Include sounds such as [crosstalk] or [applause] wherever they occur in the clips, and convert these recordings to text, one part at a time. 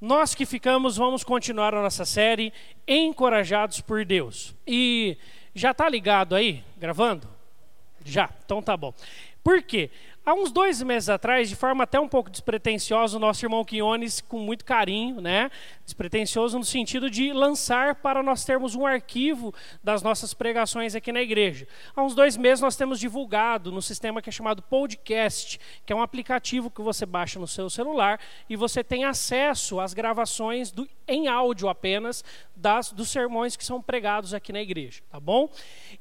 Nós que ficamos, vamos continuar a nossa série Encorajados por Deus. E já está ligado aí, gravando? Já, então tá bom. Por quê? Há uns dois meses atrás, de forma até um pouco despretensiosa, o nosso irmão Quiones, com muito carinho, né? Despretensioso no sentido de lançar para nós termos um arquivo das nossas pregações aqui na igreja. Há uns dois meses nós temos divulgado no sistema que é chamado Podcast, que é um aplicativo que você baixa no seu celular e você tem acesso às gravações do, em áudio apenas das, dos sermões que são pregados aqui na igreja, tá bom?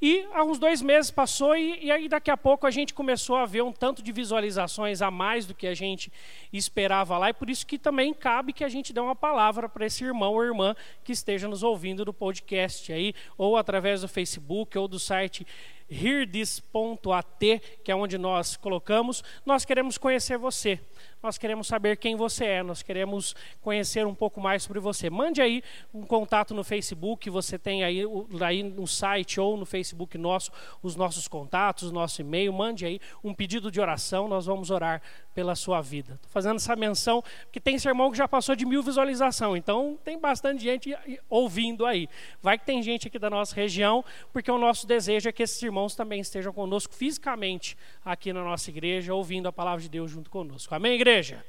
E há uns dois meses passou e, e aí daqui a pouco a gente começou a ver um tanto de visualizações a mais do que a gente esperava lá, e por isso que também cabe que a gente dê uma palavra para esse irmão ou irmã que esteja nos ouvindo do podcast aí, ou através do Facebook ou do site hearthis.at, que é onde nós colocamos. Nós queremos conhecer você nós queremos saber quem você é, nós queremos conhecer um pouco mais sobre você. Mande aí um contato no Facebook, você tem aí, aí no site ou no Facebook nosso os nossos contatos, nosso e-mail, mande aí um pedido de oração, nós vamos orar pela sua vida. Estou fazendo essa menção, porque tem sermão que já passou de mil visualizações, então tem bastante gente ouvindo aí. Vai que tem gente aqui da nossa região, porque o nosso desejo é que esses irmãos também estejam conosco fisicamente aqui na nossa igreja, ouvindo a palavra de Deus junto conosco. Amém, igreja? Igreja?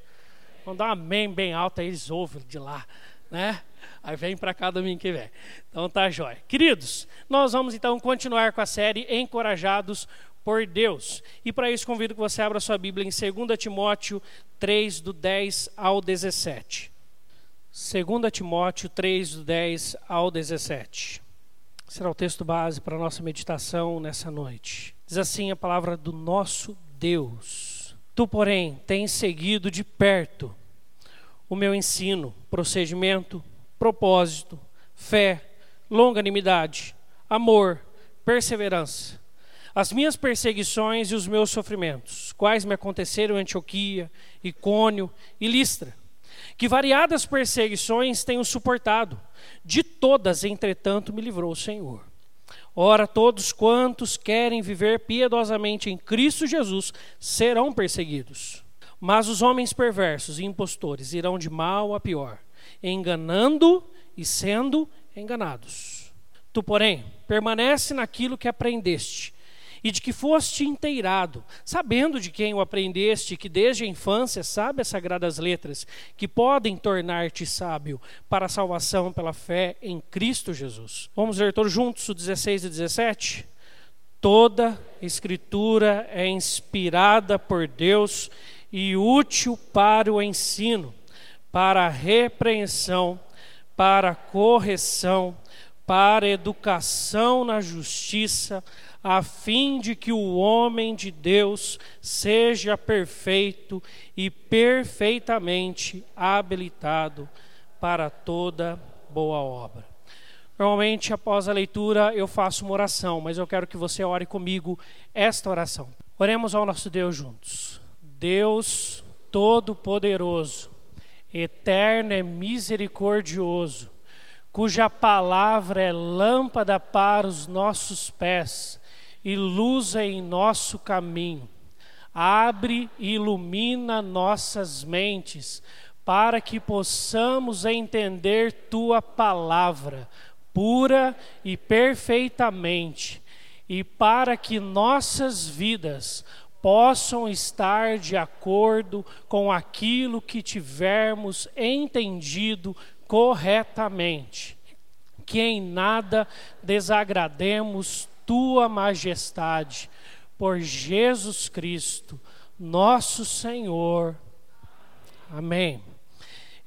Vamos dar um amém bem alto, aí eles ouvem de lá, né? Aí vem para cá domingo que vem. Então tá jóia. Queridos, nós vamos então continuar com a série Encorajados por Deus. E para isso convido que você abra sua Bíblia em 2 Timóteo 3, do 10 ao 17. 2 Timóteo 3, do 10 ao 17. Será o texto base para a nossa meditação nessa noite. Diz assim a palavra do nosso Deus. Tu, porém, tens seguido de perto o meu ensino, procedimento, propósito, fé, longanimidade, amor, perseverança, as minhas perseguições e os meus sofrimentos, quais me aconteceram em Antioquia, Icônio e Listra, que variadas perseguições tenho suportado, de todas, entretanto, me livrou o Senhor. Ora, todos quantos querem viver piedosamente em Cristo Jesus serão perseguidos. Mas os homens perversos e impostores irão de mal a pior, enganando e sendo enganados. Tu, porém, permanece naquilo que aprendeste e de que foste inteirado, sabendo de quem o aprendeste, que desde a infância sabe as sagradas letras, que podem tornar-te sábio para a salvação pela fé em Cristo Jesus. Vamos ler todos juntos o 16 e 17? Toda escritura é inspirada por Deus e útil para o ensino, para a repreensão, para a correção, para a educação na justiça, a fim de que o homem de Deus seja perfeito e perfeitamente habilitado para toda boa obra. Normalmente, após a leitura, eu faço uma oração, mas eu quero que você ore comigo esta oração. Oremos ao nosso Deus juntos. Deus Todo-Poderoso, eterno e misericordioso, cuja palavra é lâmpada para os nossos pés e luz em nosso caminho. Abre e ilumina nossas mentes, para que possamos entender tua palavra pura e perfeitamente, e para que nossas vidas possam estar de acordo com aquilo que tivermos entendido corretamente. Que em nada desagrademos tua majestade, por Jesus Cristo, nosso Senhor. Amém.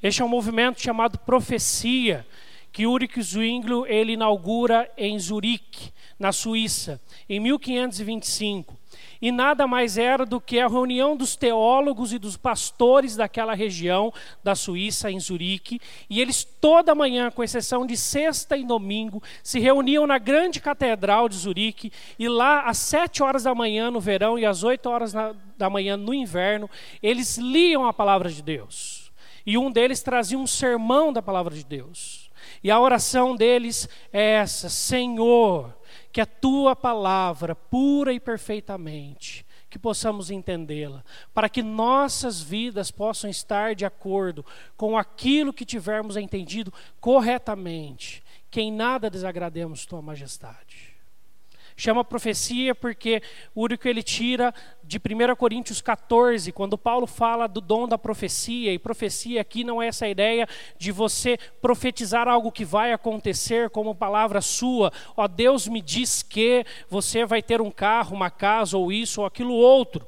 Este é um movimento chamado profecia, que Ulrich Zwingli ele inaugura em Zurique, na Suíça, em 1525 e nada mais era do que a reunião dos teólogos e dos pastores daquela região da Suíça, em Zurique, e eles toda manhã, com exceção de sexta e domingo, se reuniam na grande catedral de Zurique, e lá às sete horas da manhã no verão e às oito horas da manhã no inverno, eles liam a palavra de Deus. E um deles trazia um sermão da palavra de Deus. E a oração deles é essa: Senhor, que a tua palavra, pura e perfeitamente, que possamos entendê-la, para que nossas vidas possam estar de acordo com aquilo que tivermos entendido corretamente, que em nada desagrademos tua majestade. Chama profecia porque o único ele tira de 1 Coríntios 14, quando Paulo fala do dom da profecia, e profecia aqui não é essa ideia de você profetizar algo que vai acontecer como palavra sua, ó Deus me diz que você vai ter um carro, uma casa, ou isso ou aquilo outro.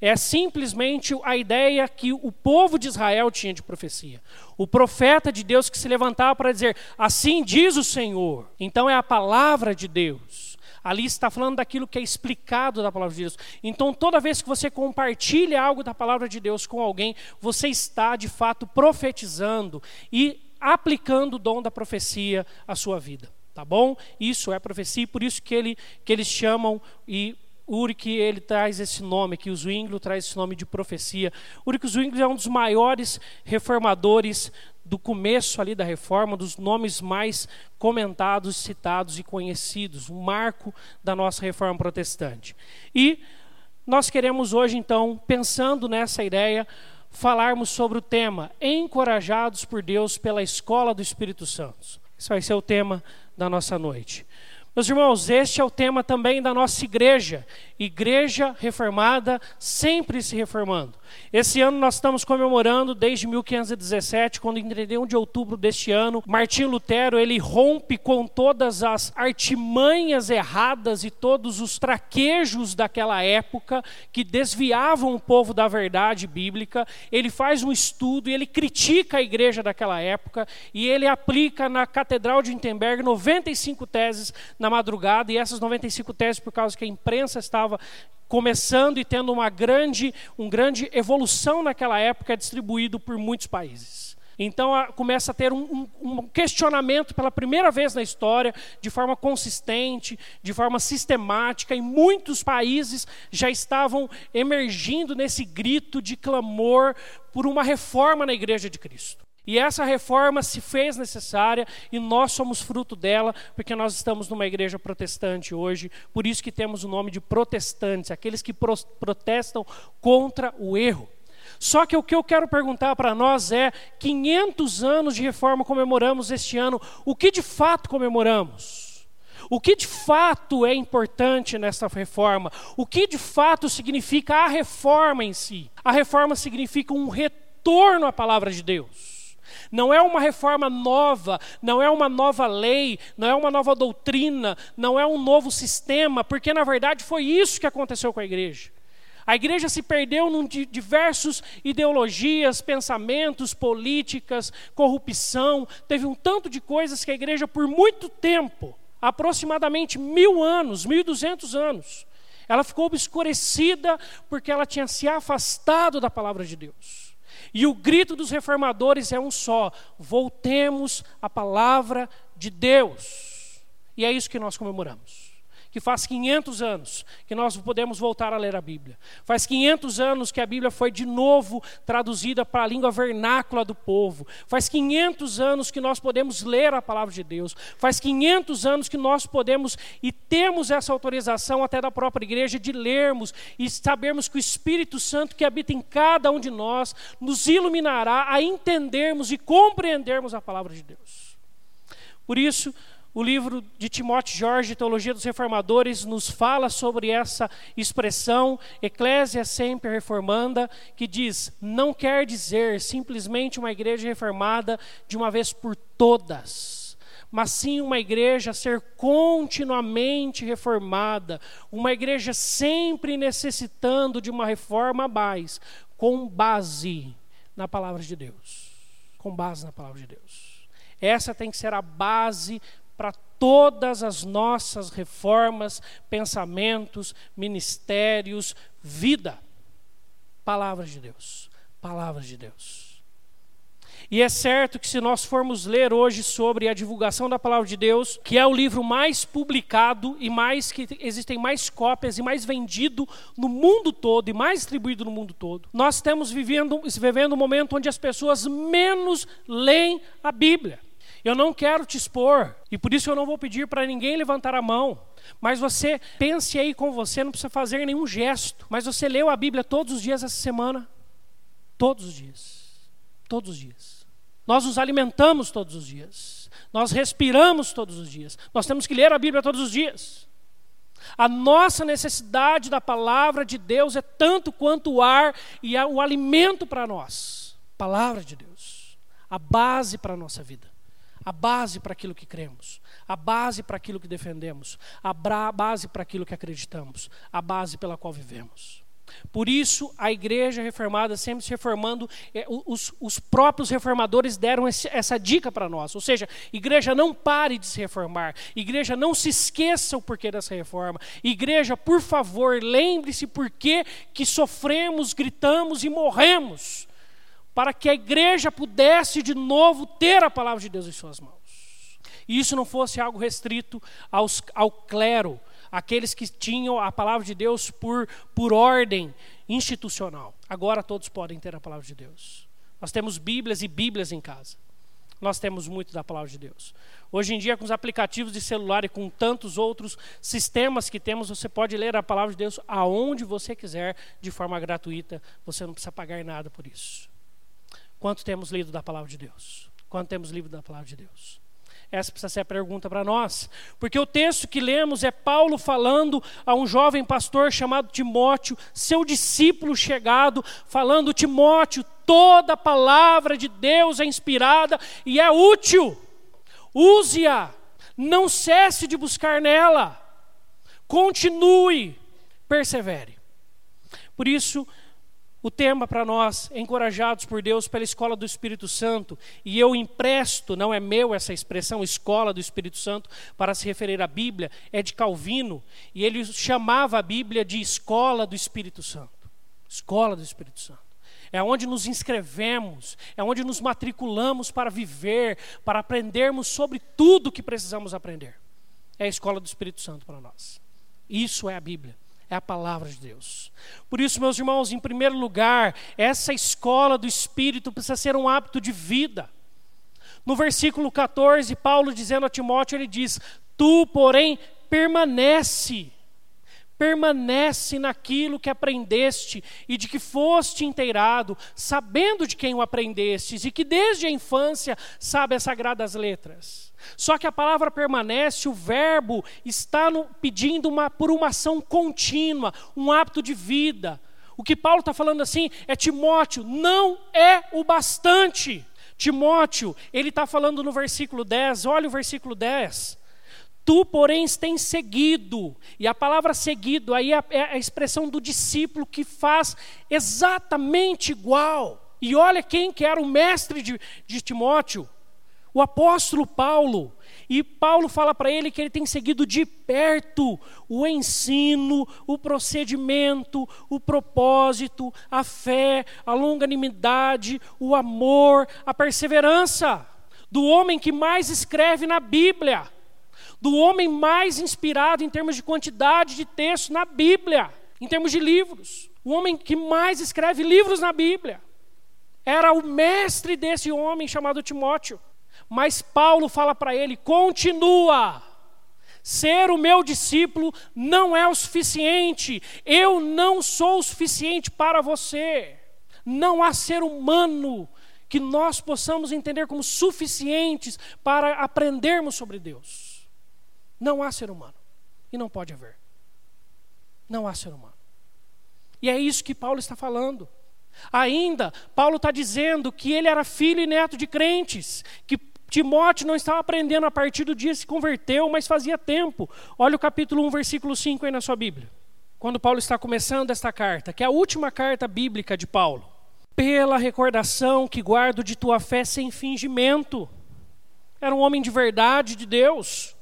É simplesmente a ideia que o povo de Israel tinha de profecia. O profeta de Deus que se levantava para dizer: Assim diz o Senhor. Então é a palavra de Deus. Ali está falando daquilo que é explicado da palavra de Deus. Então, toda vez que você compartilha algo da palavra de Deus com alguém, você está de fato profetizando e aplicando o dom da profecia à sua vida. Tá bom? Isso é profecia, e por isso que, ele, que eles chamam e Uric ele traz esse nome aqui, o Zwingli traz esse nome de profecia. Uric Zwingli é um dos maiores reformadores do começo ali da reforma, dos nomes mais comentados, citados e conhecidos, um marco da nossa reforma protestante. E nós queremos hoje, então, pensando nessa ideia, falarmos sobre o tema Encorajados por Deus pela Escola do Espírito Santo. Esse vai ser o tema da nossa noite. Meus irmãos, este é o tema também da nossa igreja. Igreja reformada, sempre se reformando. Esse ano nós estamos comemorando desde 1517, quando em 31 de outubro deste ano, Martim Lutero ele rompe com todas as artimanhas erradas e todos os traquejos daquela época que desviavam o povo da verdade bíblica. Ele faz um estudo e ele critica a igreja daquela época e ele aplica na Catedral de Wittenberg 95 teses na madrugada e essas 95 teses por causa que a imprensa estava começando e tendo uma grande, um grande evolução naquela época, distribuído por muitos países. Então a, começa a ter um, um, um, questionamento pela primeira vez na história, de forma consistente, de forma sistemática, e muitos países já estavam emergindo nesse grito de clamor por uma reforma na Igreja de Cristo. E essa reforma se fez necessária e nós somos fruto dela, porque nós estamos numa igreja protestante hoje, por isso que temos o nome de protestantes, aqueles que pro protestam contra o erro. Só que o que eu quero perguntar para nós é: 500 anos de reforma comemoramos este ano, o que de fato comemoramos? O que de fato é importante nessa reforma? O que de fato significa a reforma em si? A reforma significa um retorno à palavra de Deus. Não é uma reforma nova, não é uma nova lei, não é uma nova doutrina, não é um novo sistema, porque na verdade foi isso que aconteceu com a igreja. A igreja se perdeu em diversas ideologias, pensamentos, políticas, corrupção. Teve um tanto de coisas que a igreja, por muito tempo, aproximadamente mil anos, mil e duzentos anos, ela ficou obscurecida porque ela tinha se afastado da palavra de Deus. E o grito dos reformadores é um só: voltemos à palavra de Deus. E é isso que nós comemoramos que faz 500 anos que nós podemos voltar a ler a Bíblia. Faz 500 anos que a Bíblia foi de novo traduzida para a língua vernácula do povo. Faz 500 anos que nós podemos ler a palavra de Deus. Faz 500 anos que nós podemos e temos essa autorização até da própria igreja de lermos e sabermos que o Espírito Santo que habita em cada um de nós nos iluminará a entendermos e compreendermos a palavra de Deus. Por isso, o livro de Timóteo Jorge, Teologia dos Reformadores, nos fala sobre essa expressão, Eclésia sempre reformanda, que diz: não quer dizer simplesmente uma igreja reformada de uma vez por todas, mas sim uma igreja ser continuamente reformada, uma igreja sempre necessitando de uma reforma a mais, com base na palavra de Deus. Com base na palavra de Deus. Essa tem que ser a base para todas as nossas reformas, pensamentos, ministérios, vida. Palavras de Deus. Palavras de Deus. E é certo que se nós formos ler hoje sobre a divulgação da palavra de Deus, que é o livro mais publicado e mais que existem mais cópias e mais vendido no mundo todo e mais distribuído no mundo todo, nós estamos vivendo, vivendo um momento onde as pessoas menos leem a Bíblia. Eu não quero te expor, e por isso eu não vou pedir para ninguém levantar a mão. Mas você pense aí com você, não precisa fazer nenhum gesto. Mas você leu a Bíblia todos os dias essa semana? Todos os dias. Todos os dias. Nós nos alimentamos todos os dias. Nós respiramos todos os dias. Nós temos que ler a Bíblia todos os dias. A nossa necessidade da palavra de Deus é tanto quanto o ar e o alimento para nós. Palavra de Deus. A base para a nossa vida a base para aquilo que cremos, a base para aquilo que defendemos, a base para aquilo que acreditamos, a base pela qual vivemos. Por isso, a igreja reformada, sempre se reformando, é, os, os próprios reformadores deram esse, essa dica para nós. Ou seja, igreja não pare de se reformar, igreja não se esqueça o porquê dessa reforma. Igreja, por favor, lembre-se por que sofremos, gritamos e morremos para que a igreja pudesse de novo ter a palavra de Deus em suas mãos. E isso não fosse algo restrito aos, ao clero, aqueles que tinham a palavra de Deus por, por ordem institucional. Agora todos podem ter a palavra de Deus. Nós temos Bíblias e Bíblias em casa. Nós temos muito da palavra de Deus. Hoje em dia, com os aplicativos de celular e com tantos outros sistemas que temos, você pode ler a palavra de Deus aonde você quiser, de forma gratuita. Você não precisa pagar nada por isso. Quanto temos lido da palavra de Deus? Quanto temos lido da palavra de Deus? Essa precisa ser a pergunta para nós. Porque o texto que lemos é Paulo falando a um jovem pastor chamado Timóteo, seu discípulo chegado, falando: Timóteo, toda a palavra de Deus é inspirada e é útil. Use-a, não cesse de buscar nela. Continue, persevere. Por isso, o tema para nós, encorajados por Deus pela escola do Espírito Santo, e eu empresto, não é meu essa expressão, escola do Espírito Santo, para se referir à Bíblia, é de Calvino, e ele chamava a Bíblia de escola do Espírito Santo. Escola do Espírito Santo. É onde nos inscrevemos, é onde nos matriculamos para viver, para aprendermos sobre tudo que precisamos aprender. É a escola do Espírito Santo para nós. Isso é a Bíblia é a palavra de Deus. Por isso, meus irmãos, em primeiro lugar, essa escola do Espírito precisa ser um hábito de vida. No versículo 14, Paulo dizendo a Timóteo, ele diz: Tu, porém, permanece permanece naquilo que aprendeste e de que foste inteirado, sabendo de quem o aprendestes e que desde a infância sabe as sagradas letras. Só que a palavra permanece, o verbo está no, pedindo uma, por uma ação contínua, um hábito de vida. O que Paulo está falando assim é Timóteo, não é o bastante. Timóteo, ele está falando no versículo 10, olha o versículo 10. Tu, porém, tens seguido, e a palavra seguido aí é, é a expressão do discípulo que faz exatamente igual. E olha quem que era o mestre de, de Timóteo, o apóstolo Paulo. E Paulo fala para ele que ele tem seguido de perto o ensino, o procedimento, o propósito, a fé, a longanimidade, o amor, a perseverança do homem que mais escreve na Bíblia do homem mais inspirado em termos de quantidade de textos na Bíblia, em termos de livros. O homem que mais escreve livros na Bíblia. Era o mestre desse homem chamado Timóteo. Mas Paulo fala para ele: continua. Ser o meu discípulo não é o suficiente. Eu não sou o suficiente para você. Não há ser humano que nós possamos entender como suficientes para aprendermos sobre Deus. Não há ser humano. E não pode haver. Não há ser humano. E é isso que Paulo está falando. Ainda, Paulo está dizendo que ele era filho e neto de crentes, que Timóteo não estava aprendendo a partir do dia que se converteu, mas fazia tempo. Olha o capítulo 1, versículo 5 aí na sua Bíblia. Quando Paulo está começando esta carta, que é a última carta bíblica de Paulo. Pela recordação que guardo de tua fé sem fingimento. Era um homem de verdade de Deus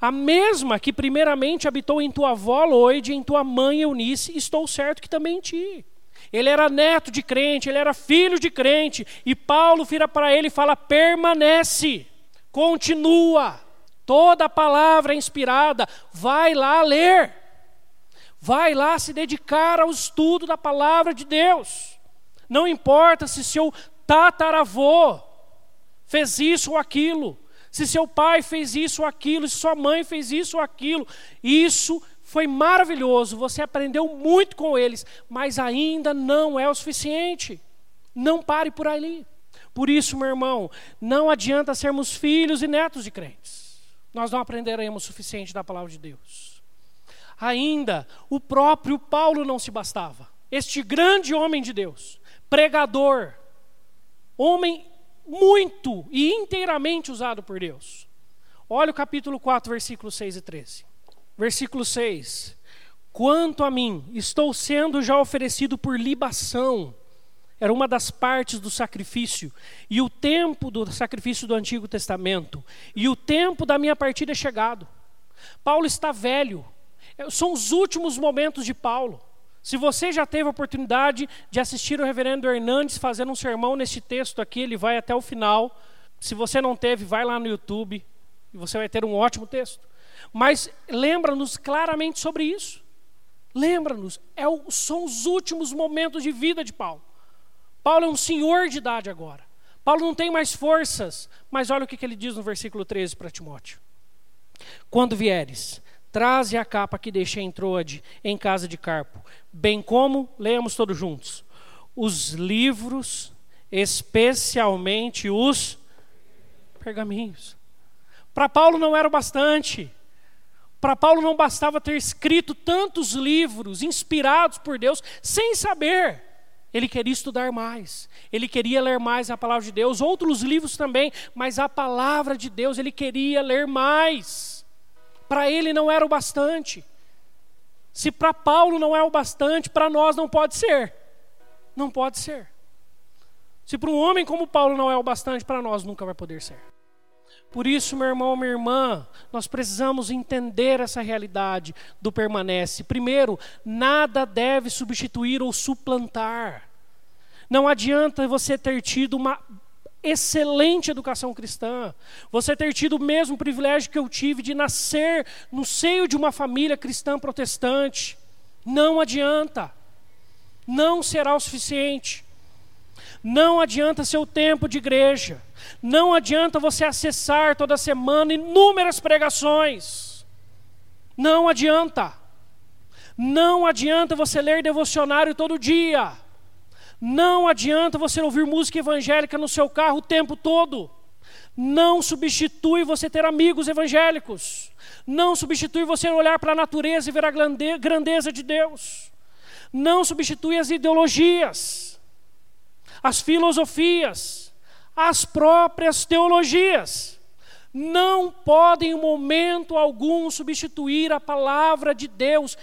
a mesma que primeiramente habitou em tua avó Loide, em tua mãe Eunice, estou certo que também em ti. Ele era neto de crente, ele era filho de crente, e Paulo vira para ele e fala: permanece, continua, toda a palavra inspirada, vai lá ler, vai lá se dedicar ao estudo da palavra de Deus. Não importa se seu tataravô fez isso ou aquilo, se seu pai fez isso ou aquilo, se sua mãe fez isso ou aquilo, isso foi maravilhoso, você aprendeu muito com eles, mas ainda não é o suficiente. Não pare por ali. Por isso, meu irmão, não adianta sermos filhos e netos de crentes. Nós não aprenderemos o suficiente da palavra de Deus. Ainda, o próprio Paulo não se bastava. Este grande homem de Deus, pregador, homem muito e inteiramente usado por Deus. Olha o capítulo 4, versículos 6 e 13. Versículo 6. Quanto a mim, estou sendo já oferecido por libação era uma das partes do sacrifício, e o tempo do sacrifício do Antigo Testamento, e o tempo da minha partida é chegado. Paulo está velho, é, são os últimos momentos de Paulo. Se você já teve a oportunidade de assistir o reverendo Hernandes fazendo um sermão neste texto aqui, ele vai até o final. Se você não teve, vai lá no YouTube e você vai ter um ótimo texto. Mas lembra-nos claramente sobre isso. Lembra-nos, é são os últimos momentos de vida de Paulo. Paulo é um senhor de idade agora. Paulo não tem mais forças, mas olha o que, que ele diz no versículo 13 para Timóteo: Quando vieres, traze a capa que deixei em Troade, em casa de Carpo, bem como, leamos todos juntos, os livros, especialmente os pergaminhos. Para Paulo não era o bastante. Para Paulo não bastava ter escrito tantos livros inspirados por Deus sem saber. Ele queria estudar mais, ele queria ler mais a palavra de Deus, outros livros também, mas a palavra de Deus ele queria ler mais. Para ele não era o bastante. Se para Paulo não é o bastante, para nós não pode ser. Não pode ser. Se para um homem como Paulo não é o bastante, para nós nunca vai poder ser. Por isso, meu irmão, minha irmã, nós precisamos entender essa realidade do permanece. Primeiro, nada deve substituir ou suplantar. Não adianta você ter tido uma excelente educação cristã, você ter tido o mesmo privilégio que eu tive de nascer no seio de uma família cristã protestante. Não adianta. Não será o suficiente. Não adianta seu tempo de igreja. Não adianta você acessar toda semana inúmeras pregações. Não adianta. Não adianta você ler devocionário todo dia. Não adianta você ouvir música evangélica no seu carro o tempo todo. Não substitui você ter amigos evangélicos. Não substitui você olhar para a natureza e ver a grandeza de Deus. Não substitui as ideologias as filosofias, as próprias teologias. Não podem, em momento algum, substituir a palavra de Deus.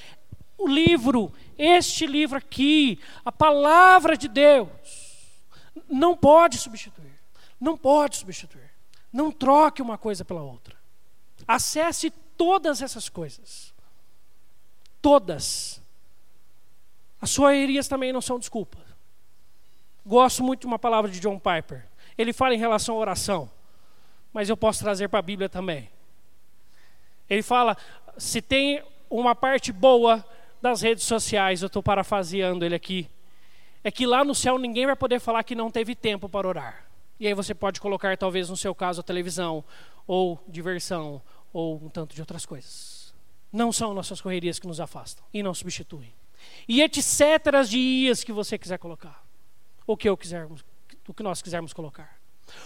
O livro, este livro aqui, a palavra de Deus, não pode substituir. Não pode substituir. Não troque uma coisa pela outra. Acesse todas essas coisas. Todas. As soerias também não são desculpa. Gosto muito de uma palavra de John Piper. Ele fala em relação à oração, mas eu posso trazer para a Bíblia também. Ele fala: se tem uma parte boa das redes sociais, eu estou parafraseando ele aqui, é que lá no céu ninguém vai poder falar que não teve tempo para orar. E aí você pode colocar, talvez, no seu caso, a televisão, ou diversão, ou um tanto de outras coisas. Não são nossas correrias que nos afastam e não substituem. E etc. de ias que você quiser colocar o que, eu quisermos, o que nós quisermos colocar.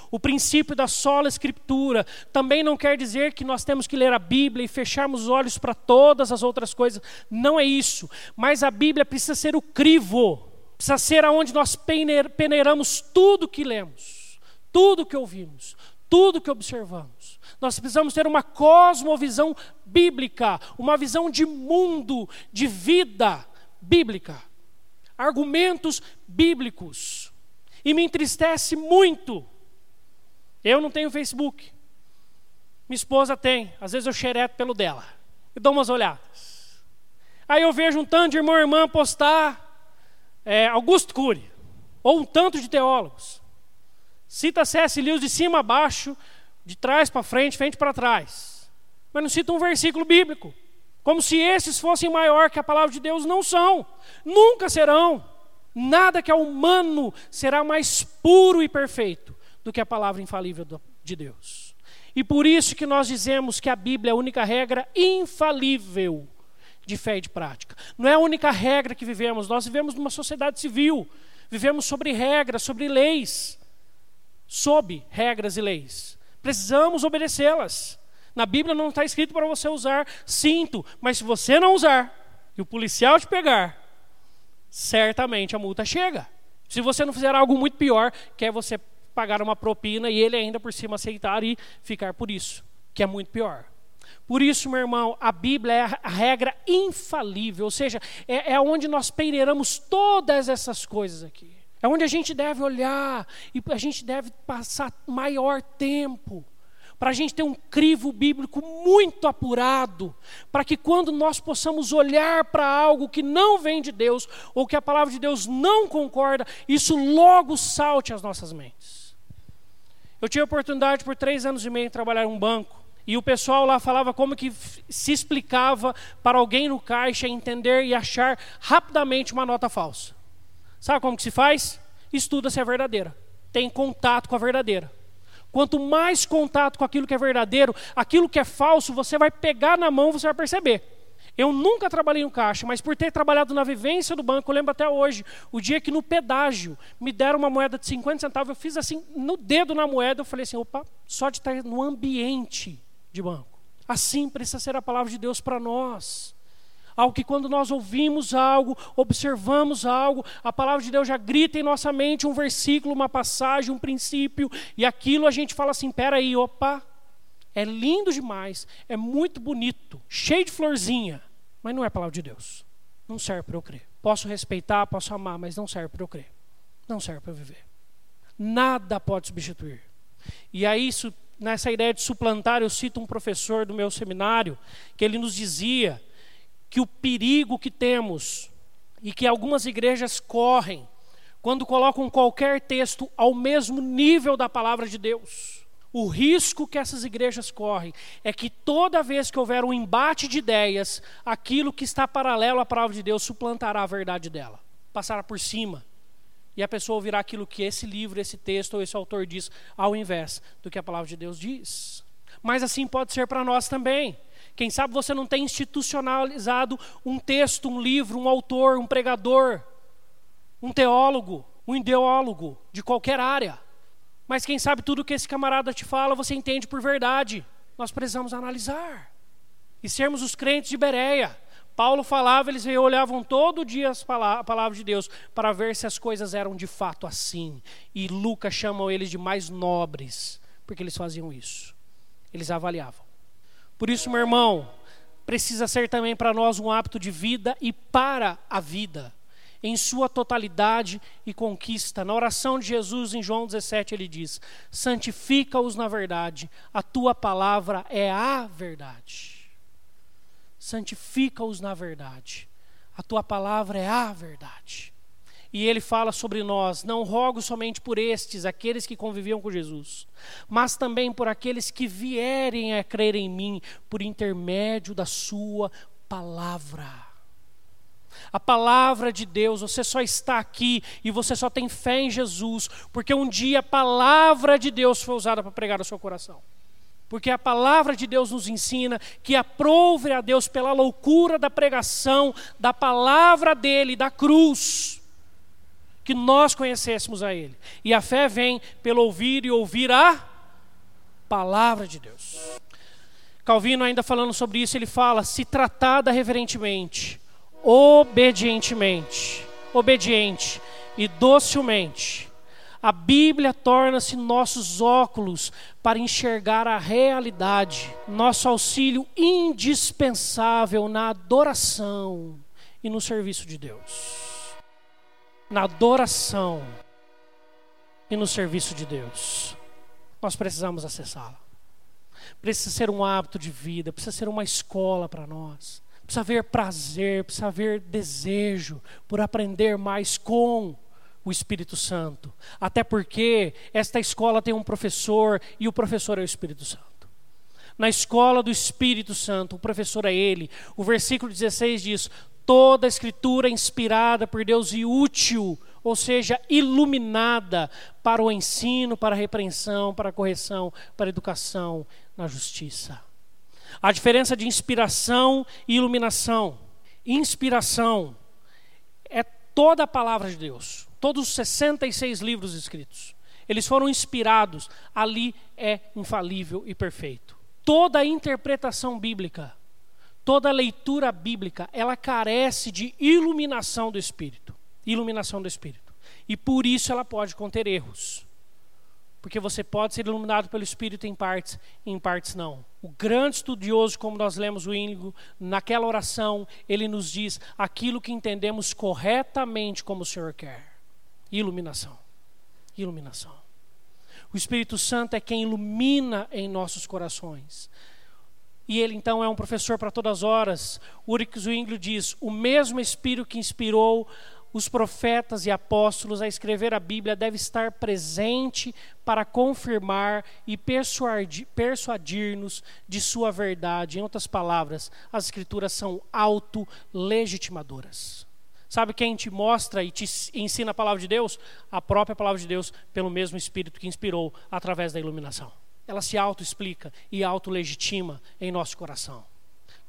O princípio da sola escritura também não quer dizer que nós temos que ler a Bíblia e fecharmos os olhos para todas as outras coisas. Não é isso. Mas a Bíblia precisa ser o crivo, precisa ser aonde nós peneiramos tudo que lemos, tudo que ouvimos, tudo que observamos. Nós precisamos ter uma cosmovisão bíblica, uma visão de mundo, de vida bíblica argumentos bíblicos. E me entristece muito. Eu não tenho Facebook. Minha esposa tem. Às vezes eu xereto pelo dela. E dou umas olhadas. Aí eu vejo um tanto de irmão e irmã postar é, Augusto Cury. Ou um tanto de teólogos. Cita C.S. Lewis de cima a baixo, de trás para frente, frente para trás. Mas não cita um versículo bíblico. Como se esses fossem maior que a palavra de Deus, não são, nunca serão. Nada que é humano será mais puro e perfeito do que a palavra infalível de Deus. E por isso que nós dizemos que a Bíblia é a única regra infalível de fé e de prática. Não é a única regra que vivemos, nós vivemos numa sociedade civil, vivemos sobre regras, sobre leis, sob regras e leis. Precisamos obedecê-las. Na Bíblia não está escrito para você usar cinto, mas se você não usar e o policial te pegar, certamente a multa chega. Se você não fizer algo muito pior, que é você pagar uma propina e ele ainda por cima aceitar e ficar por isso, que é muito pior. Por isso, meu irmão, a Bíblia é a regra infalível, ou seja, é, é onde nós peneiramos todas essas coisas aqui. É onde a gente deve olhar e a gente deve passar maior tempo para a gente ter um crivo bíblico muito apurado, para que quando nós possamos olhar para algo que não vem de Deus, ou que a palavra de Deus não concorda, isso logo salte às nossas mentes. Eu tive a oportunidade por três anos e meio de trabalhar em um banco, e o pessoal lá falava como que se explicava para alguém no caixa entender e achar rapidamente uma nota falsa. Sabe como que se faz? Estuda se é verdadeira. Tem contato com a verdadeira. Quanto mais contato com aquilo que é verdadeiro, aquilo que é falso, você vai pegar na mão, você vai perceber. Eu nunca trabalhei no caixa, mas por ter trabalhado na vivência do banco, eu lembro até hoje, o dia que no pedágio me deram uma moeda de 50 centavos, eu fiz assim, no dedo na moeda, eu falei assim, opa, só de estar no ambiente de banco. Assim precisa ser a palavra de Deus para nós. Algo que quando nós ouvimos algo, observamos algo, a palavra de Deus já grita em nossa mente um versículo, uma passagem, um princípio, e aquilo a gente fala assim: peraí, opa, é lindo demais, é muito bonito, cheio de florzinha, mas não é a palavra de Deus. Não serve para eu crer. Posso respeitar, posso amar, mas não serve para eu crer. Não serve para eu viver. Nada pode substituir. E aí, isso, nessa ideia de suplantar, eu cito um professor do meu seminário, que ele nos dizia que o perigo que temos e que algumas igrejas correm quando colocam qualquer texto ao mesmo nível da palavra de Deus. O risco que essas igrejas correm é que toda vez que houver um embate de ideias, aquilo que está paralelo à palavra de Deus suplantará a verdade dela, passará por cima. E a pessoa ouvirá aquilo que esse livro, esse texto ou esse autor diz, ao invés do que a palavra de Deus diz. Mas assim pode ser para nós também. Quem sabe você não tem institucionalizado um texto, um livro, um autor, um pregador, um teólogo, um ideólogo de qualquer área. Mas quem sabe tudo que esse camarada te fala você entende por verdade. Nós precisamos analisar e sermos os crentes de Bereia. Paulo falava, eles olhavam todo dia a palavra de Deus para ver se as coisas eram de fato assim. E Lucas chamam eles de mais nobres, porque eles faziam isso. Eles avaliavam. Por isso, meu irmão, precisa ser também para nós um hábito de vida e para a vida, em sua totalidade e conquista. Na oração de Jesus em João 17, ele diz: Santifica-os na verdade, a tua palavra é a verdade. Santifica-os na verdade, a tua palavra é a verdade. E ele fala sobre nós: não rogo somente por estes, aqueles que conviviam com Jesus, mas também por aqueles que vierem a crer em mim por intermédio da Sua palavra. A palavra de Deus, você só está aqui e você só tem fé em Jesus, porque um dia a palavra de Deus foi usada para pregar no seu coração. Porque a palavra de Deus nos ensina que aprove a Deus pela loucura da pregação, da palavra dele, da cruz que nós conhecêssemos a Ele. E a fé vem pelo ouvir e ouvir a palavra de Deus. Calvino, ainda falando sobre isso, ele fala: se tratada reverentemente, obedientemente, obediente e docilmente, a Bíblia torna-se nossos óculos para enxergar a realidade, nosso auxílio indispensável na adoração e no serviço de Deus na adoração e no serviço de Deus. Nós precisamos acessá-la. Precisa ser um hábito de vida, precisa ser uma escola para nós. Precisa haver prazer, precisa haver desejo por aprender mais com o Espírito Santo. Até porque esta escola tem um professor e o professor é o Espírito Santo. Na escola do Espírito Santo, o professor é ele. O versículo 16 diz: toda a escritura é inspirada por Deus e útil, ou seja, iluminada para o ensino, para a repreensão, para a correção, para a educação na justiça. A diferença de inspiração e iluminação. Inspiração é toda a palavra de Deus, todos os 66 livros escritos. Eles foram inspirados, ali é infalível e perfeito. Toda a interpretação bíblica, toda a leitura bíblica, ela carece de iluminação do Espírito. Iluminação do Espírito. E por isso ela pode conter erros. Porque você pode ser iluminado pelo Espírito em partes, e em partes não. O grande estudioso, como nós lemos o Índigo, naquela oração, ele nos diz aquilo que entendemos corretamente como o Senhor quer. Iluminação. Iluminação. O Espírito Santo é quem ilumina em nossos corações. E ele então é um professor para todas as horas. Ulrich Zwingli diz: o mesmo Espírito que inspirou os profetas e apóstolos a escrever a Bíblia deve estar presente para confirmar e persuadir-nos de sua verdade. Em outras palavras, as Escrituras são auto-legitimadoras. Sabe quem te mostra e te ensina a palavra de Deus? A própria palavra de Deus, pelo mesmo Espírito que inspirou através da iluminação. Ela se auto-explica e auto-legitima em nosso coração.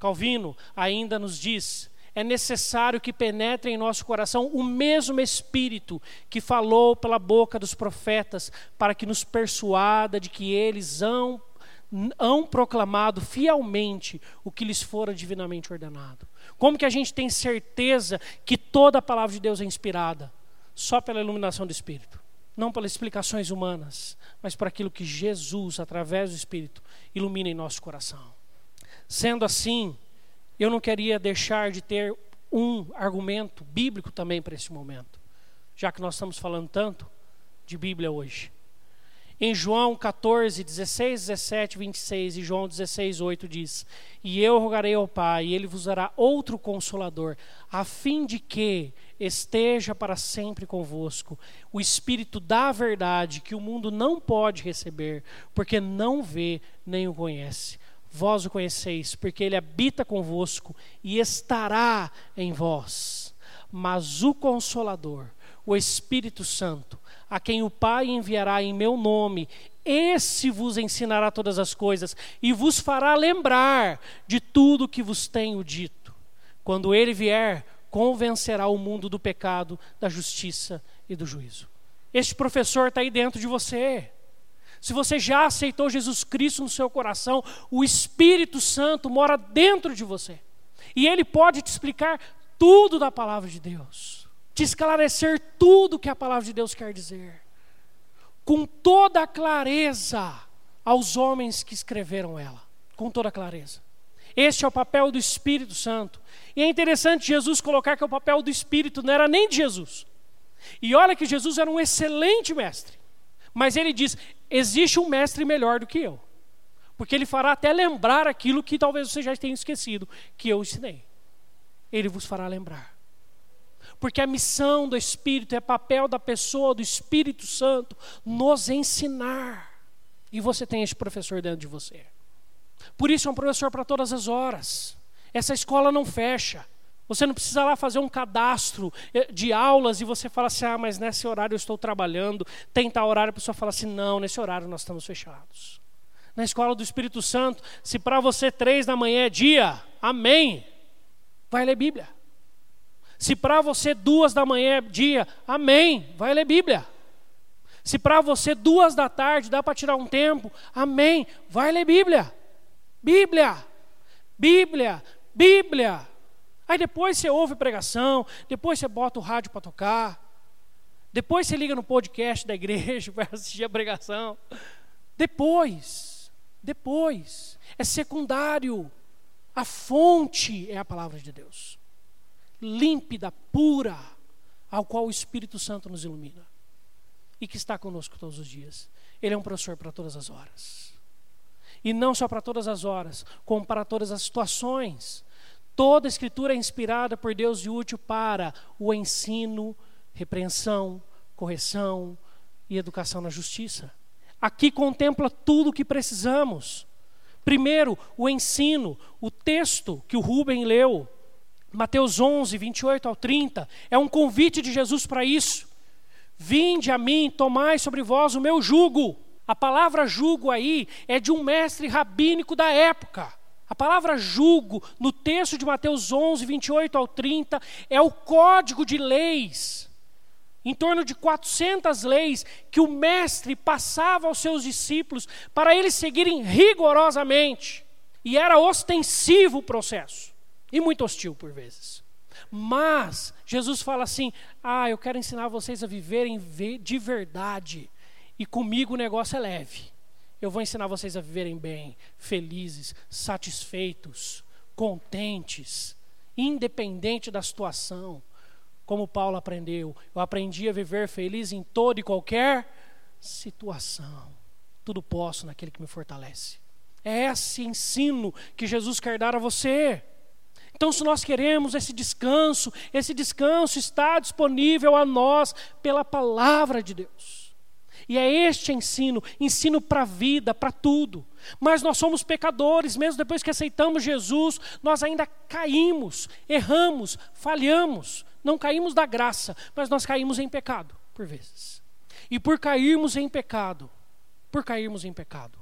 Calvino ainda nos diz é necessário que penetre em nosso coração o mesmo Espírito que falou pela boca dos profetas, para que nos persuada de que eles hão, hão proclamado fielmente o que lhes fora divinamente ordenado. Como que a gente tem certeza que toda a palavra de Deus é inspirada? Só pela iluminação do Espírito. Não pelas explicações humanas, mas por aquilo que Jesus, através do Espírito, ilumina em nosso coração. Sendo assim, eu não queria deixar de ter um argumento bíblico também para esse momento, já que nós estamos falando tanto de Bíblia hoje. Em João 14, 16, 17, 26 e João 16, 8 diz: E eu rogarei ao Pai, e ele vos dará outro consolador, a fim de que esteja para sempre convosco o Espírito da verdade, que o mundo não pode receber, porque não vê nem o conhece vós o conheceis, porque ele habita convosco e estará em vós. Mas o Consolador, o Espírito Santo, a quem o Pai enviará em meu nome, esse vos ensinará todas as coisas e vos fará lembrar de tudo que vos tenho dito. Quando ele vier, convencerá o mundo do pecado, da justiça e do juízo. Este professor está aí dentro de você. Se você já aceitou Jesus Cristo no seu coração, o Espírito Santo mora dentro de você. E ele pode te explicar tudo da palavra de Deus, te esclarecer tudo que a palavra de Deus quer dizer, com toda a clareza aos homens que escreveram ela, com toda a clareza. Este é o papel do Espírito Santo. E é interessante Jesus colocar que o papel do Espírito não era nem de Jesus. E olha que Jesus era um excelente mestre. Mas ele diz: existe um mestre melhor do que eu. Porque ele fará até lembrar aquilo que talvez você já tenha esquecido, que eu ensinei. Ele vos fará lembrar. Porque a missão do Espírito é papel da pessoa, do Espírito Santo, nos ensinar. E você tem esse professor dentro de você. Por isso é um professor para todas as horas. Essa escola não fecha. Você não precisa lá fazer um cadastro eh, de aulas e você fala assim: ah, mas nesse horário eu estou trabalhando. Tem tal horário, a pessoa fala assim: não, nesse horário nós estamos fechados. Na escola do Espírito Santo, se para você três da manhã é dia, amém, vai ler Bíblia. Se para você duas da manhã é dia, amém, vai ler Bíblia. Se para você duas da tarde dá para tirar um tempo, amém, vai ler Bíblia. Bíblia, Bíblia, Bíblia. Aí depois você ouve pregação, depois você bota o rádio para tocar, depois você liga no podcast da igreja [laughs] para assistir a pregação. Depois, depois, é secundário. A fonte é a palavra de Deus, límpida, pura, ao qual o Espírito Santo nos ilumina e que está conosco todos os dias. Ele é um professor para todas as horas. E não só para todas as horas, como para todas as situações. Toda escritura é inspirada por Deus e útil para o ensino, repreensão, correção e educação na justiça. Aqui contempla tudo o que precisamos. Primeiro, o ensino, o texto que o Rubem leu, Mateus 11, 28 ao 30, é um convite de Jesus para isso. Vinde a mim, tomai sobre vós o meu jugo. A palavra jugo aí é de um mestre rabínico da época. A palavra jugo, no texto de Mateus 11, 28 ao 30, é o código de leis, em torno de 400 leis, que o mestre passava aos seus discípulos para eles seguirem rigorosamente. E era ostensivo o processo, e muito hostil por vezes. Mas Jesus fala assim: Ah, eu quero ensinar vocês a viverem de verdade, e comigo o negócio é leve. Eu vou ensinar vocês a viverem bem, felizes, satisfeitos, contentes, independente da situação. Como Paulo aprendeu, eu aprendi a viver feliz em toda e qualquer situação. Tudo posso naquele que me fortalece. É esse ensino que Jesus quer dar a você. Então, se nós queremos esse descanso, esse descanso está disponível a nós pela palavra de Deus. E é este ensino, ensino para a vida, para tudo. Mas nós somos pecadores, mesmo depois que aceitamos Jesus, nós ainda caímos, erramos, falhamos. Não caímos da graça, mas nós caímos em pecado, por vezes. E por cairmos em pecado, por cairmos em pecado,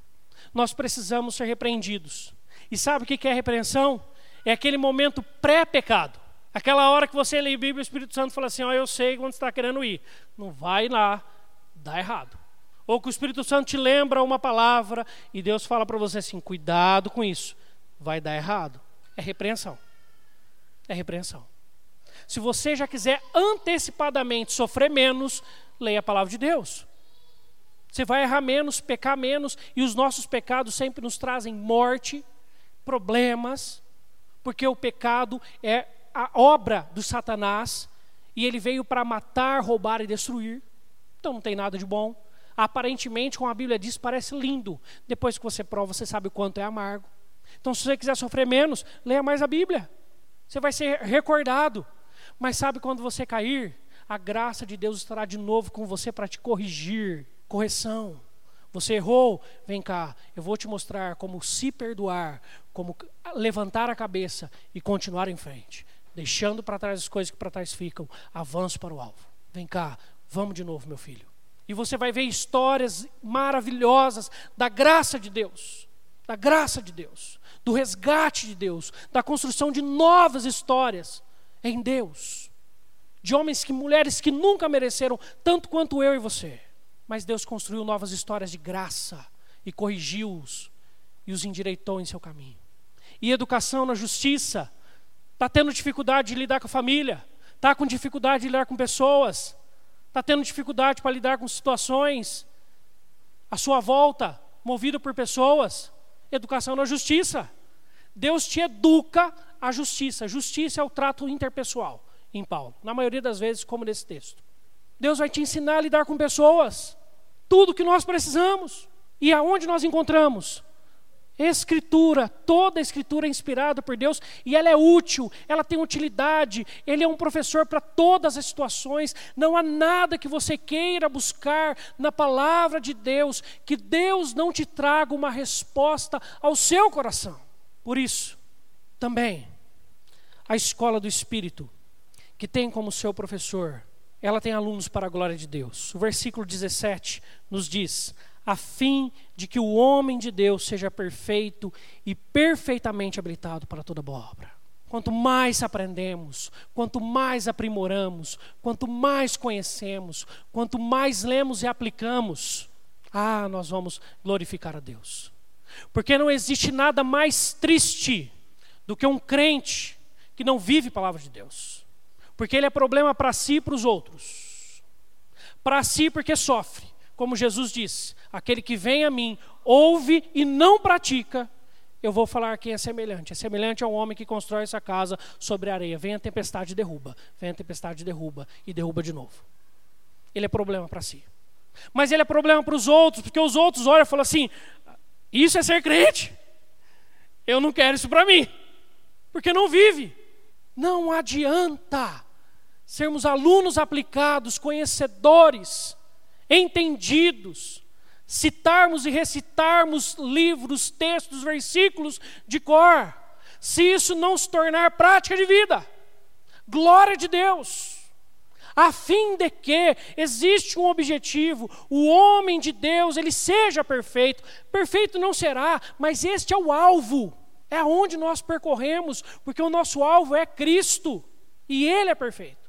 nós precisamos ser repreendidos. E sabe o que é repreensão? É aquele momento pré-pecado. Aquela hora que você lê a Bíblia, o Espírito Santo fala assim: Ó, oh, eu sei onde está querendo ir. Não vai lá, dá errado. Ou que o Espírito Santo te lembra uma palavra e Deus fala para você assim: cuidado com isso, vai dar errado. É repreensão. É repreensão. Se você já quiser antecipadamente sofrer menos, leia a palavra de Deus. Você vai errar menos, pecar menos, e os nossos pecados sempre nos trazem morte, problemas, porque o pecado é a obra do Satanás, e ele veio para matar, roubar e destruir. Então não tem nada de bom. Aparentemente, como a Bíblia diz, parece lindo. Depois que você prova, você sabe o quanto é amargo. Então, se você quiser sofrer menos, leia mais a Bíblia. Você vai ser recordado. Mas sabe quando você cair, a graça de Deus estará de novo com você para te corrigir. Correção. Você errou? Vem cá, eu vou te mostrar como se perdoar, como levantar a cabeça e continuar em frente, deixando para trás as coisas que para trás ficam, avanço para o alvo. Vem cá, Vamos de novo, meu filho. E você vai ver histórias maravilhosas da graça de Deus, da graça de Deus, do resgate de Deus, da construção de novas histórias em Deus. De homens e mulheres que nunca mereceram tanto quanto eu e você. Mas Deus construiu novas histórias de graça e corrigiu-os e os endireitou em seu caminho. E educação na justiça. Está tendo dificuldade de lidar com a família, está com dificuldade de lidar com pessoas, está tendo dificuldade para lidar com situações à sua volta, movido por pessoas, educação na justiça. Deus te educa a justiça. Justiça é o trato interpessoal em Paulo, na maioria das vezes, como nesse texto. Deus vai te ensinar a lidar com pessoas, tudo que nós precisamos. E aonde nós encontramos? Escritura, toda a escritura é inspirada por Deus e ela é útil, ela tem utilidade, ele é um professor para todas as situações. Não há nada que você queira buscar na palavra de Deus que Deus não te traga uma resposta ao seu coração. Por isso, também, a escola do Espírito, que tem como seu professor, ela tem alunos para a glória de Deus. O versículo 17 nos diz: a fim de que o homem de Deus seja perfeito e perfeitamente habilitado para toda boa obra. Quanto mais aprendemos, quanto mais aprimoramos, quanto mais conhecemos, quanto mais lemos e aplicamos, ah, nós vamos glorificar a Deus. Porque não existe nada mais triste do que um crente que não vive a palavra de Deus. Porque ele é problema para si e para os outros. Para si, porque sofre como Jesus disse: aquele que vem a mim, ouve e não pratica, eu vou falar quem é semelhante. É semelhante a um homem que constrói essa casa sobre a areia. Vem a tempestade e derruba, vem a tempestade e derruba, e derruba de novo. Ele é problema para si. Mas ele é problema para os outros, porque os outros olham e falam assim: isso é ser crente. Eu não quero isso para mim, porque não vive. Não adianta sermos alunos aplicados, conhecedores entendidos, citarmos e recitarmos livros, textos, versículos de cor, se isso não se tornar prática de vida. Glória de Deus. a fim de que existe um objetivo, o homem de Deus, ele seja perfeito. Perfeito não será, mas este é o alvo. É aonde nós percorremos, porque o nosso alvo é Cristo, e ele é perfeito.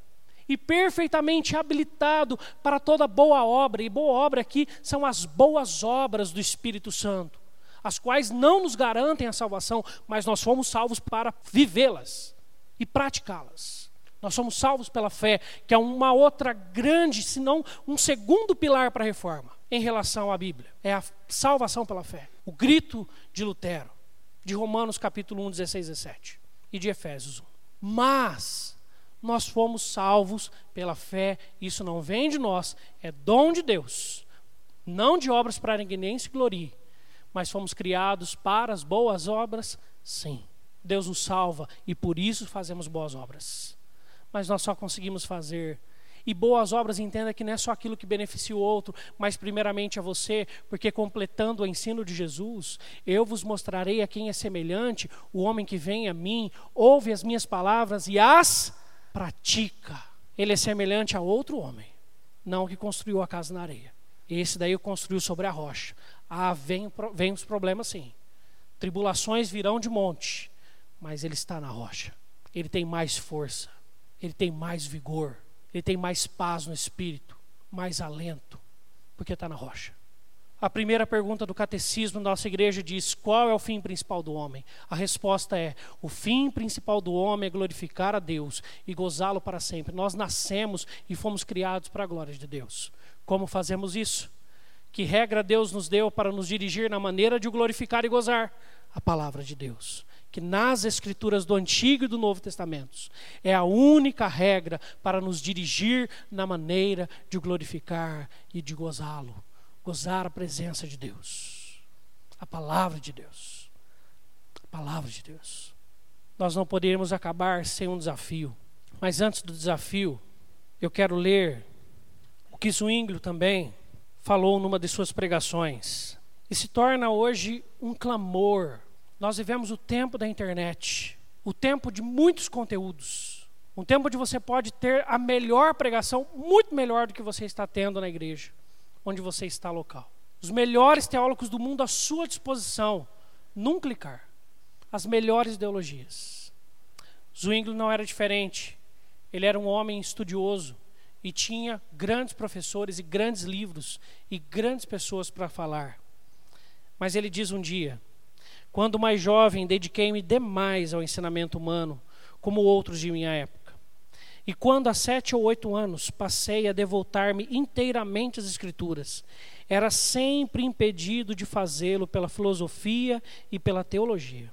E perfeitamente habilitado para toda boa obra, e boa obra aqui são as boas obras do Espírito Santo, as quais não nos garantem a salvação, mas nós fomos salvos para vivê-las e praticá-las. Nós somos salvos pela fé, que é uma outra grande, se não um segundo pilar para a reforma em relação à Bíblia. É a salvação pela fé. O grito de Lutero, de Romanos capítulo 1, 16 e 17 e de Efésios 1. Mas nós fomos salvos pela fé, isso não vem de nós, é dom de Deus. Não de obras para ninguém nem se glorie, mas fomos criados para as boas obras, sim. Deus nos salva e por isso fazemos boas obras mas nós só conseguimos fazer. E boas obras, entenda que não é só aquilo que beneficia o outro, mas primeiramente a você, porque completando o ensino de Jesus, eu vos mostrarei a quem é semelhante, o homem que vem a mim, ouve as minhas palavras e as pratica. Ele é semelhante a outro homem, não que construiu a casa na areia. Esse daí construiu sobre a rocha. Ah, vem, vem os problemas sim. Tribulações virão de monte, mas ele está na rocha. Ele tem mais força ele tem mais vigor, ele tem mais paz no espírito, mais alento, porque está na rocha. A primeira pergunta do catecismo da nossa igreja diz: qual é o fim principal do homem? A resposta é: o fim principal do homem é glorificar a Deus e gozá-lo para sempre. Nós nascemos e fomos criados para a glória de Deus. Como fazemos isso? Que regra Deus nos deu para nos dirigir na maneira de o glorificar e gozar? A palavra de Deus que nas escrituras do Antigo e do Novo Testamentos é a única regra para nos dirigir na maneira de glorificar e de gozá-lo, gozar a presença de Deus, a palavra de Deus, a palavra de Deus. Nós não poderíamos acabar sem um desafio, mas antes do desafio, eu quero ler o que Zwinglio também falou numa de suas pregações, e se torna hoje um clamor. Nós vivemos o tempo da internet, o tempo de muitos conteúdos, um tempo onde você pode ter a melhor pregação, muito melhor do que você está tendo na igreja, onde você está local. Os melhores teólogos do mundo à sua disposição, num clicar. As melhores ideologias. Zwingli não era diferente. Ele era um homem estudioso e tinha grandes professores e grandes livros e grandes pessoas para falar. Mas ele diz um dia: quando mais jovem, dediquei-me demais ao ensinamento humano, como outros de minha época. E quando, há sete ou oito anos, passei a devotar-me inteiramente às Escrituras, era sempre impedido de fazê-lo pela filosofia e pela teologia.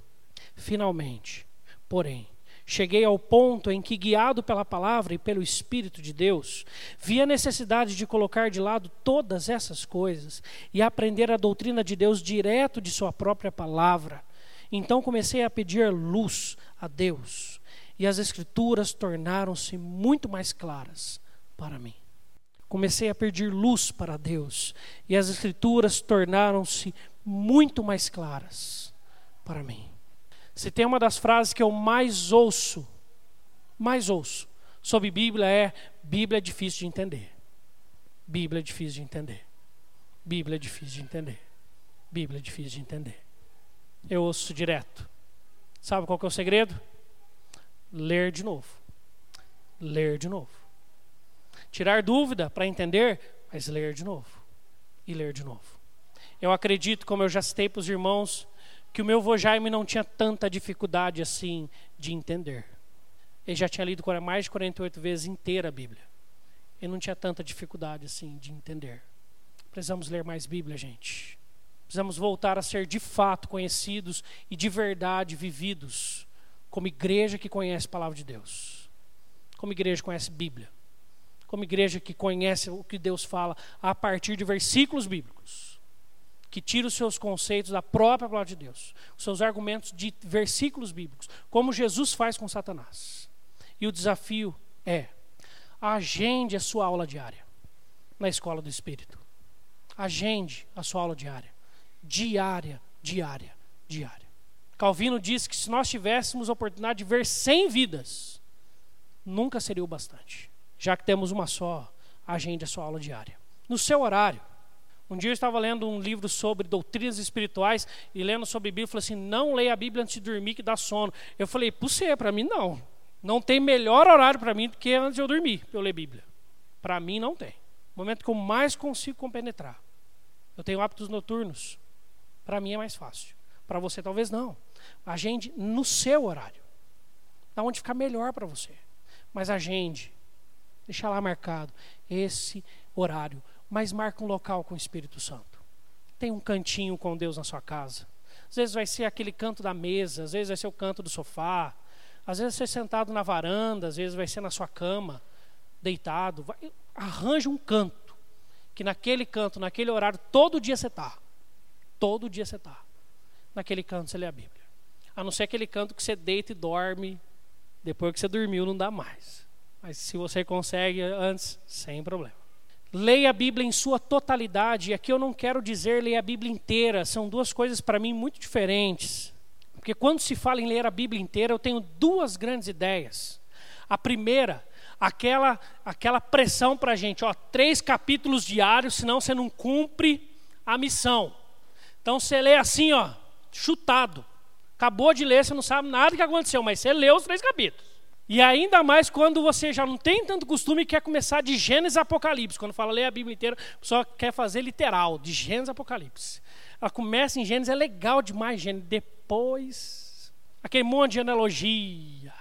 Finalmente, porém, cheguei ao ponto em que, guiado pela palavra e pelo Espírito de Deus, vi a necessidade de colocar de lado todas essas coisas e aprender a doutrina de Deus direto de Sua própria palavra. Então comecei a pedir luz a Deus e as Escrituras tornaram-se muito mais claras para mim. Comecei a pedir luz para Deus e as Escrituras tornaram-se muito mais claras para mim. Se tem uma das frases que eu mais ouço, mais ouço sobre Bíblia é: Bíblia é difícil de entender. Bíblia é difícil de entender. Bíblia é difícil de entender. Bíblia é difícil de entender. Eu ouço direto. Sabe qual é o segredo? Ler de novo. Ler de novo. Tirar dúvida para entender, mas ler de novo. E ler de novo. Eu acredito, como eu já citei para os irmãos, que o meu avô Jaime não tinha tanta dificuldade assim de entender. Ele já tinha lido mais de 48 vezes inteira a Bíblia. Ele não tinha tanta dificuldade assim de entender. Precisamos ler mais Bíblia, gente. Precisamos voltar a ser de fato conhecidos e de verdade vividos como igreja que conhece a palavra de Deus. Como igreja que conhece Bíblia. Como igreja que conhece o que Deus fala a partir de versículos bíblicos que tira os seus conceitos da própria palavra de Deus, os seus argumentos de versículos bíblicos, como Jesus faz com Satanás. E o desafio é: agende a sua aula diária na escola do Espírito. Agende a sua aula diária. Diária, diária, diária. Calvino disse que se nós tivéssemos a oportunidade de ver 100 vidas, nunca seria o bastante. já que temos uma só, agende a sua aula diária. No seu horário. Um dia eu estava lendo um livro sobre doutrinas espirituais e lendo sobre Bíblia, falou assim: não leia a Bíblia antes de dormir que dá sono. Eu falei, por ser, para mim não. Não tem melhor horário para mim do que antes de eu dormir, para eu ler Bíblia. Para mim não tem. Momento que eu mais consigo compenetrar. Eu tenho hábitos noturnos. Para mim é mais fácil. Para você talvez não. Agende no seu horário. Da onde ficar melhor para você. Mas agende. Deixa lá marcado esse horário. Mas marca um local com o Espírito Santo. Tem um cantinho com Deus na sua casa. Às vezes vai ser aquele canto da mesa, às vezes vai ser o canto do sofá, às vezes vai ser sentado na varanda, às vezes vai ser na sua cama, deitado. Vai, arranja um canto, que naquele canto, naquele horário, todo dia você está. Todo dia você está. Naquele canto você lê a Bíblia. A não ser aquele canto que você deita e dorme, depois que você dormiu não dá mais. Mas se você consegue antes, sem problema. Leia a Bíblia em sua totalidade. E aqui eu não quero dizer leia a Bíblia inteira. São duas coisas para mim muito diferentes. Porque quando se fala em ler a Bíblia inteira, eu tenho duas grandes ideias. A primeira, aquela, aquela pressão para a gente, ó, três capítulos diários, senão você não cumpre a missão. Então você lê assim, ó, chutado. Acabou de ler, você não sabe nada que aconteceu, mas você leu os três capítulos. E ainda mais quando você já não tem tanto costume e quer começar de Gênesis a Apocalipse. Quando fala ler a Bíblia inteira, a pessoa quer fazer literal, de Gênesis a Apocalipse. Ela começa em Gênesis, é legal demais Gênesis. Depois, aquele monte de analogia.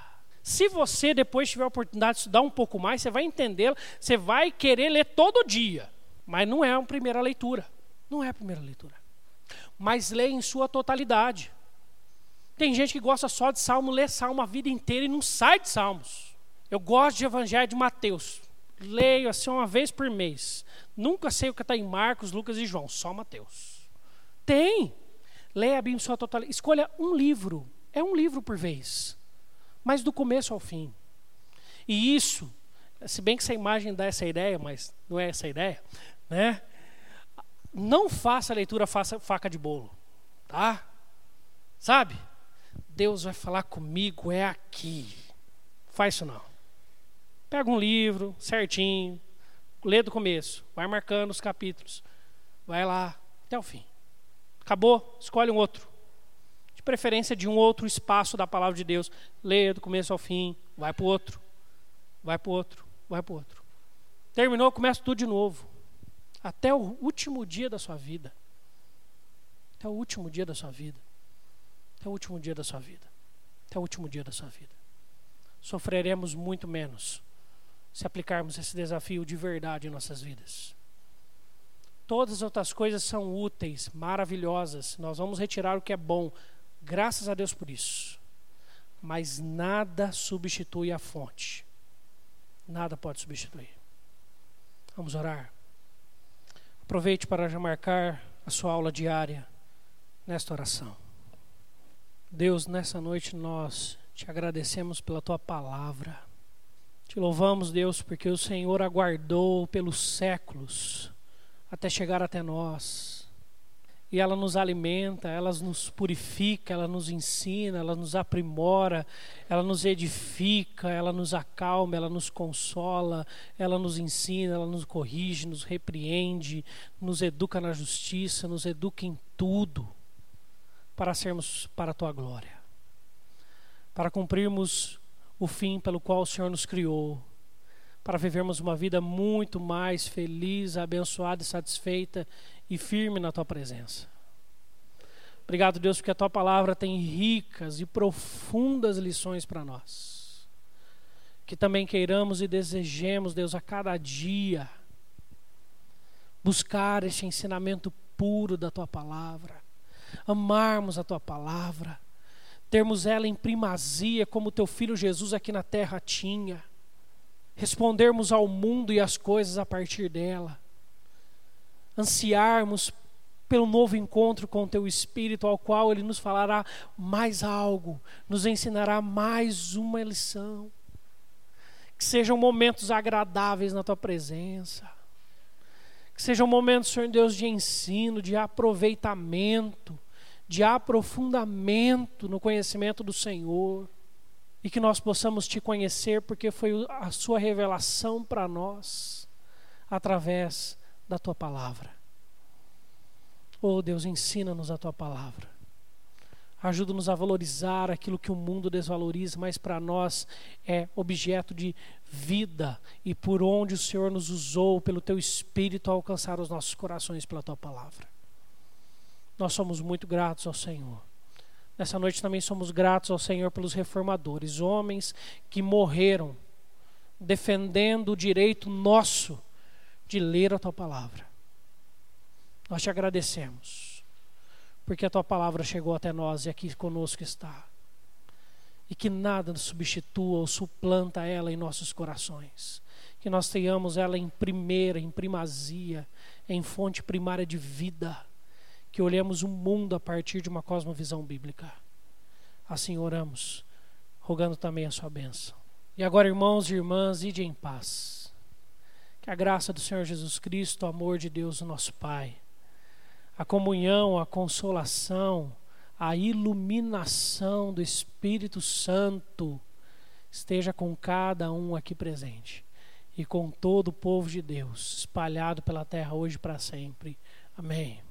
Se você depois tiver a oportunidade de estudar um pouco mais, você vai entendê-la, você vai querer ler todo dia. Mas não é a primeira leitura. Não é a primeira leitura. Mas lê em sua totalidade. Tem gente que gosta só de salmo, lê salmo a vida inteira e não sai de salmos. Eu gosto de evangelho de Mateus. Leio assim uma vez por mês. Nunca sei o que está em Marcos, Lucas e João, só Mateus. Tem. Leia a Bíblia sua totalidade. Escolha um livro. É um livro por vez. Mas do começo ao fim. E isso, se bem que essa imagem dá essa ideia, mas não é essa ideia, né? Não faça a leitura faça faca de bolo, tá? Sabe? Deus vai falar comigo é aqui. Faz isso não. Pega um livro certinho, lê do começo, vai marcando os capítulos, vai lá até o fim. Acabou, escolhe um outro. De preferência de um outro espaço da palavra de Deus. Lê do começo ao fim, vai para o outro, vai para o outro, vai para o outro. Terminou, começa tudo de novo. Até o último dia da sua vida. Até o último dia da sua vida até o último dia da sua vida. Até o último dia da sua vida. Sofreremos muito menos se aplicarmos esse desafio de verdade em nossas vidas. Todas as outras coisas são úteis, maravilhosas. Nós vamos retirar o que é bom. Graças a Deus por isso. Mas nada substitui a fonte. Nada pode substituir. Vamos orar. Aproveite para já marcar a sua aula diária nesta oração. Deus, nessa noite nós te agradecemos pela tua palavra. Te louvamos, Deus, porque o Senhor aguardou pelos séculos até chegar até nós. E ela nos alimenta, ela nos purifica, ela nos ensina, ela nos aprimora, ela nos edifica, ela nos acalma, ela nos consola, ela nos ensina, ela nos corrige, nos repreende, nos educa na justiça, nos educa em tudo para sermos para a tua glória, para cumprirmos o fim pelo qual o Senhor nos criou, para vivermos uma vida muito mais feliz, abençoada e satisfeita e firme na tua presença. Obrigado, Deus, porque a tua palavra tem ricas e profundas lições para nós. Que também queiramos e desejemos, Deus, a cada dia buscar este ensinamento puro da tua palavra amarmos a tua palavra, termos ela em primazia, como teu filho Jesus aqui na terra tinha, respondermos ao mundo e às coisas a partir dela, ansiarmos pelo novo encontro com o teu Espírito, ao qual ele nos falará mais algo, nos ensinará mais uma lição. Que sejam momentos agradáveis na tua presença. Que sejam momentos, Senhor Deus, de ensino, de aproveitamento, de aprofundamento no conhecimento do Senhor. e que nós possamos te conhecer, porque foi a sua revelação para nós através da tua palavra. Oh Deus, ensina-nos a tua palavra. Ajuda-nos a valorizar aquilo que o mundo desvaloriza, mas para nós é objeto de vida e por onde o Senhor nos usou pelo teu espírito a alcançar os nossos corações pela tua palavra. Nós somos muito gratos ao Senhor. Nessa noite também somos gratos ao Senhor pelos reformadores, homens que morreram defendendo o direito nosso de ler a tua palavra. Nós te agradecemos, porque a tua palavra chegou até nós e aqui conosco está. E que nada substitua ou suplanta ela em nossos corações. Que nós tenhamos ela em primeira, em primazia, em fonte primária de vida. Que olhemos o mundo a partir de uma cosmovisão bíblica. Assim oramos, rogando também a sua bênção. E agora, irmãos e irmãs, ide em paz. Que a graça do Senhor Jesus Cristo, o amor de Deus, o nosso Pai a comunhão, a consolação, a iluminação do Espírito Santo esteja com cada um aqui presente e com todo o povo de Deus espalhado pela terra hoje para sempre. Amém.